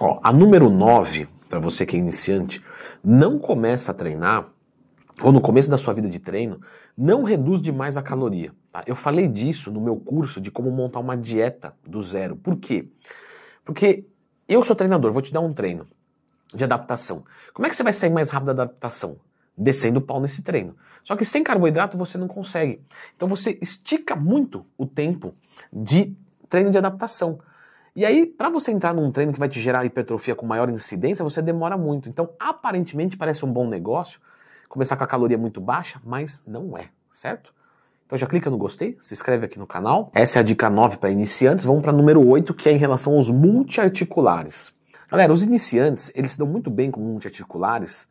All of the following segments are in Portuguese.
Ó, a número 9, para você que é iniciante, não começa a treinar, ou no começo da sua vida de treino, não reduz demais a caloria. Tá? Eu falei disso no meu curso de como montar uma dieta do zero. Por quê? Porque eu sou treinador, vou te dar um treino de adaptação. Como é que você vai sair mais rápido da adaptação? Descendo o pau nesse treino. Só que sem carboidrato você não consegue. Então você estica muito o tempo de treino de adaptação. E aí, para você entrar num treino que vai te gerar hipertrofia com maior incidência, você demora muito. Então, aparentemente parece um bom negócio começar com a caloria muito baixa, mas não é, certo? Então já clica no gostei, se inscreve aqui no canal. Essa é a dica 9 para iniciantes. Vamos para número 8, que é em relação aos multiarticulares. Galera, os iniciantes, eles se dão muito bem com multiarticulares,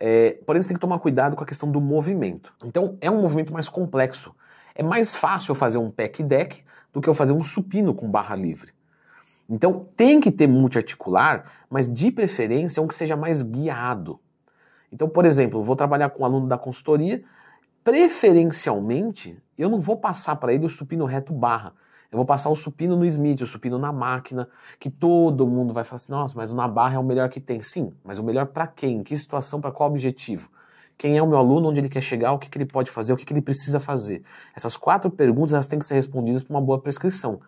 é, porém, você tem que tomar cuidado com a questão do movimento. Então, é um movimento mais complexo. É mais fácil eu fazer um pec deck do que eu fazer um supino com barra livre. Então, tem que ter multiarticular, mas de preferência um que seja mais guiado. Então, por exemplo, vou trabalhar com um aluno da consultoria, preferencialmente, eu não vou passar para ele o supino reto barra. Eu vou passar o supino no Smith, o supino na máquina, que todo mundo vai falar assim: nossa, mas na barra é o melhor que tem. Sim, mas o melhor para quem? Em que situação? Para qual objetivo? Quem é o meu aluno? Onde ele quer chegar? O que, que ele pode fazer? O que, que ele precisa fazer? Essas quatro perguntas elas têm que ser respondidas para uma boa prescrição.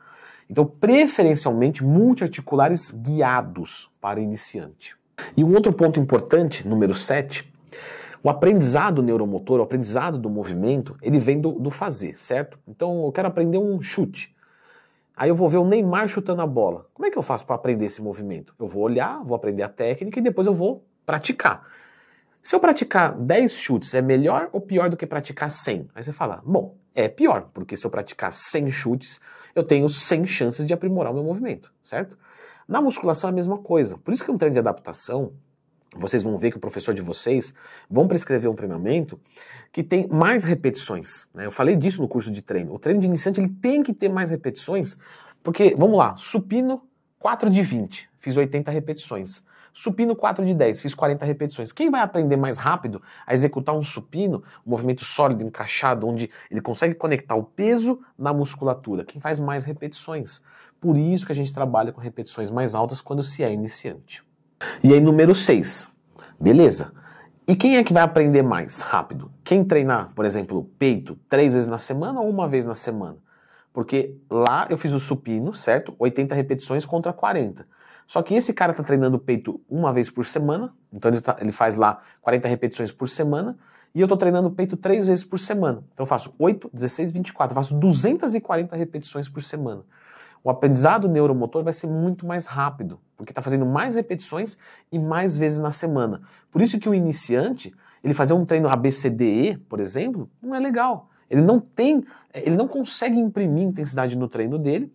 Então, preferencialmente, multiarticulares guiados para iniciante. E um outro ponto importante, número 7, o aprendizado neuromotor, o aprendizado do movimento, ele vem do, do fazer, certo? Então, eu quero aprender um chute. Aí eu vou ver o Neymar chutando a bola. Como é que eu faço para aprender esse movimento? Eu vou olhar, vou aprender a técnica e depois eu vou praticar. Se eu praticar 10 chutes, é melhor ou pior do que praticar 100? Aí você fala, bom, é pior, porque se eu praticar 100 chutes, eu tenho 100 chances de aprimorar o meu movimento, certo? Na musculação é a mesma coisa. Por isso que um treino de adaptação, vocês vão ver que o professor de vocês vão prescrever um treinamento que tem mais repetições. Né? Eu falei disso no curso de treino. O treino de iniciante ele tem que ter mais repetições, porque, vamos lá, supino 4 de 20, fiz 80 repetições. Supino 4 de 10, fiz 40 repetições. Quem vai aprender mais rápido a executar um supino, um movimento sólido, encaixado, onde ele consegue conectar o peso na musculatura? Quem faz mais repetições. Por isso que a gente trabalha com repetições mais altas quando se é iniciante. E aí, número 6. Beleza. E quem é que vai aprender mais rápido? Quem treinar, por exemplo, peito três vezes na semana ou uma vez na semana? Porque lá eu fiz o supino, certo? 80 repetições contra 40. Só que esse cara está treinando peito uma vez por semana, então ele, tá, ele, faz lá 40 repetições por semana, e eu estou treinando peito três vezes por semana. Então eu faço 8, 16, 24, eu faço 240 repetições por semana o aprendizado neuromotor vai ser muito mais rápido, porque está fazendo mais repetições e mais vezes na semana. Por isso que o iniciante, ele fazer um treino ABCDE, por exemplo, não é legal. Ele não tem, ele não consegue imprimir intensidade no treino dele,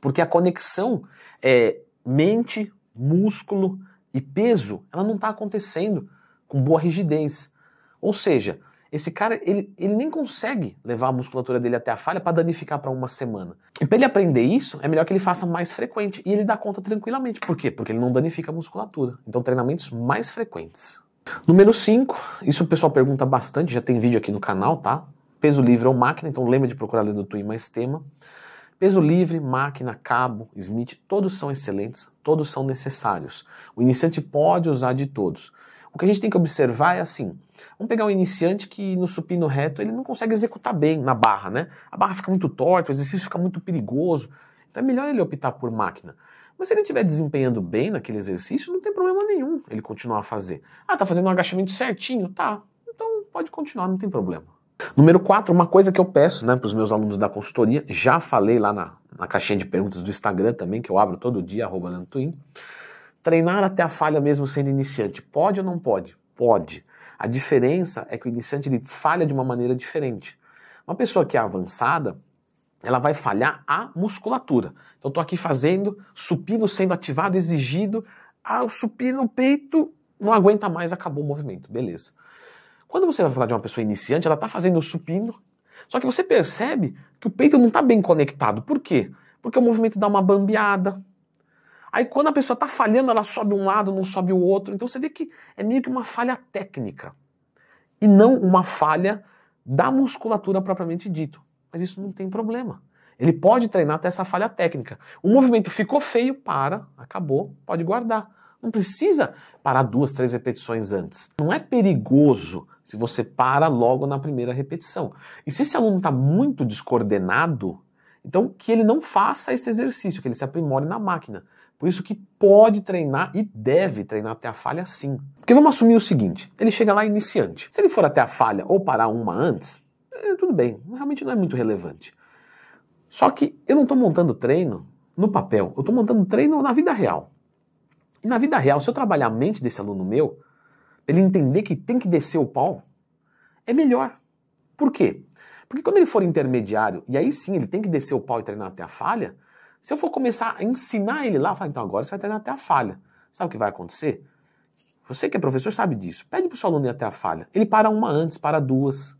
porque a conexão é, mente, músculo e peso, ela não está acontecendo com boa rigidez. Ou seja, esse cara, ele, ele nem consegue levar a musculatura dele até a falha para danificar para uma semana. E para ele aprender isso, é melhor que ele faça mais frequente. E ele dá conta tranquilamente. Por quê? Porque ele não danifica a musculatura. Então, treinamentos mais frequentes. Número 5, isso o pessoal pergunta bastante, já tem vídeo aqui no canal, tá? Peso livre ou máquina, então lembra de procurar dentro do Twin mais tema. Peso livre, máquina, cabo, Smith, todos são excelentes, todos são necessários. O iniciante pode usar de todos. O que a gente tem que observar é assim: vamos pegar um iniciante que no supino reto ele não consegue executar bem na barra, né? A barra fica muito torta, o exercício fica muito perigoso. Então é melhor ele optar por máquina. Mas se ele estiver desempenhando bem naquele exercício, não tem problema nenhum ele continuar a fazer. Ah, tá fazendo um agachamento certinho? Tá. Então pode continuar, não tem problema. Número 4, uma coisa que eu peço né, para os meus alunos da consultoria, já falei lá na, na caixinha de perguntas do Instagram também, que eu abro todo dia, arroba. Treinar até a falha mesmo sendo iniciante, pode ou não pode? Pode. A diferença é que o iniciante ele falha de uma maneira diferente. Uma pessoa que é avançada, ela vai falhar a musculatura. Então estou aqui fazendo, supino sendo ativado, exigido, ah, o supino, o peito não aguenta mais, acabou o movimento, beleza. Quando você vai falar de uma pessoa iniciante, ela está fazendo o supino, só que você percebe que o peito não está bem conectado. Por quê? Porque o movimento dá uma bambeada, Aí quando a pessoa está falhando, ela sobe um lado, não sobe o outro. Então você vê que é meio que uma falha técnica e não uma falha da musculatura propriamente dito. Mas isso não tem problema. Ele pode treinar até essa falha técnica. O movimento ficou feio, para, acabou, pode guardar. Não precisa parar duas, três repetições antes. Não é perigoso se você para logo na primeira repetição. E se esse aluno está muito descoordenado, então que ele não faça esse exercício, que ele se aprimore na máquina. Por isso que pode treinar e deve treinar até a falha sim. Porque vamos assumir o seguinte, ele chega lá iniciante. Se ele for até a falha ou parar uma antes, é, tudo bem, realmente não é muito relevante. Só que eu não estou montando treino no papel, eu estou montando treino na vida real. E na vida real, se eu trabalhar a mente desse aluno meu, ele entender que tem que descer o pau, é melhor. Por quê? Porque quando ele for intermediário, e aí sim ele tem que descer o pau e treinar até a falha, se eu for começar a ensinar ele lá, falar, então agora você vai treinar até a falha. Sabe o que vai acontecer? Você que é professor sabe disso. Pede para o seu aluno ir até a falha. Ele para uma antes, para duas.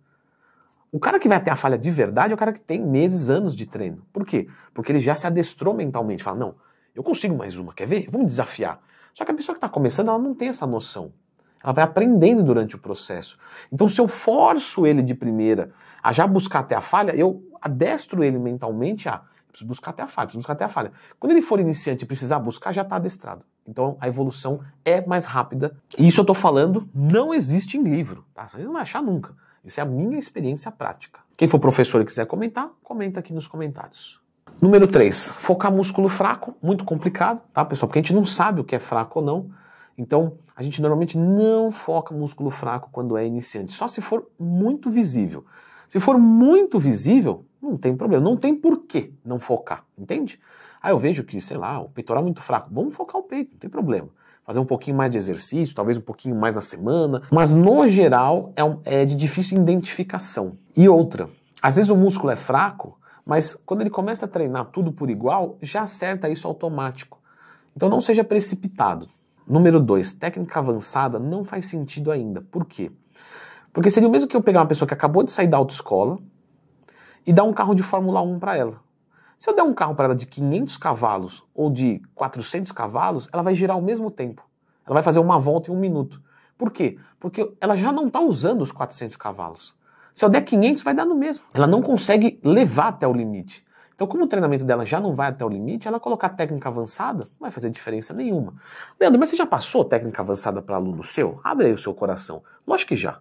O cara que vai até a falha de verdade é o cara que tem meses, anos de treino. Por quê? Porque ele já se adestrou mentalmente. Fala, não, eu consigo mais uma, quer ver? Vamos desafiar. Só que a pessoa que está começando, ela não tem essa noção. Ela vai aprendendo durante o processo. Então, se eu forço ele de primeira a já buscar até a falha, eu adestro ele mentalmente a preciso buscar até a falha, preciso buscar até a falha. Quando ele for iniciante e precisar buscar, já está adestrado. Então a evolução é mais rápida. E isso eu estou falando não existe em livro, tá? Você não vai achar nunca. Isso é a minha experiência prática. Quem for professor e quiser comentar, comenta aqui nos comentários. Número 3, focar músculo fraco, muito complicado, tá, pessoal? Porque a gente não sabe o que é fraco ou não. Então, a gente normalmente não foca músculo fraco quando é iniciante, só se for muito visível. Se for muito visível, não tem problema, não tem porquê não focar, entende? Aí eu vejo que, sei lá, o peitoral é muito fraco, vamos focar o peito, não tem problema. Fazer um pouquinho mais de exercício, talvez um pouquinho mais na semana, mas no geral é, um, é de difícil identificação. E outra, às vezes o músculo é fraco, mas quando ele começa a treinar tudo por igual, já acerta isso automático. Então não seja precipitado. Número 2, técnica avançada não faz sentido ainda. Por quê? Porque seria o mesmo que eu pegar uma pessoa que acabou de sair da autoescola e dar um carro de Fórmula 1 para ela. Se eu der um carro para ela de 500 cavalos ou de 400 cavalos, ela vai girar ao mesmo tempo. Ela vai fazer uma volta em um minuto. Por quê? Porque ela já não está usando os 400 cavalos. Se eu der 500, vai dar no mesmo. Ela não consegue levar até o limite. Então, como o treinamento dela já não vai até o limite, ela colocar técnica avançada não vai fazer diferença nenhuma. Leandro, mas você já passou técnica avançada para aluno seu? Abre aí o seu coração. Lógico que já.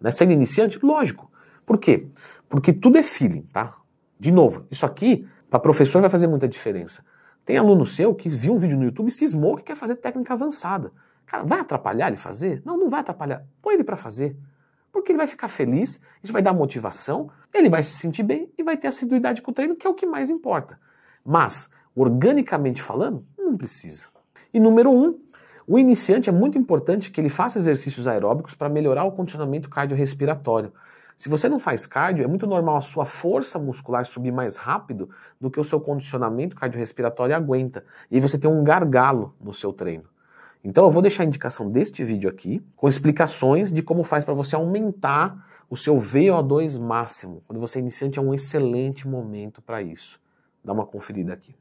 Né? Sendo iniciante, lógico. Por quê? Porque tudo é feeling, tá? De novo, isso aqui, para professor, vai fazer muita diferença. Tem aluno seu que viu um vídeo no YouTube e cismou que quer fazer técnica avançada. Cara, vai atrapalhar ele fazer? Não, não vai atrapalhar. Põe ele para fazer porque ele vai ficar feliz, isso vai dar motivação, ele vai se sentir bem e vai ter assiduidade com o treino, que é o que mais importa. Mas, organicamente falando, não precisa. E número um, o iniciante é muito importante que ele faça exercícios aeróbicos para melhorar o condicionamento cardiorrespiratório. Se você não faz cardio, é muito normal a sua força muscular subir mais rápido do que o seu condicionamento cardiorrespiratório aguenta. E você tem um gargalo no seu treino. Então eu vou deixar a indicação deste vídeo aqui, com explicações de como faz para você aumentar o seu VO2 máximo. Quando você é iniciante é um excelente momento para isso. Dá uma conferida aqui.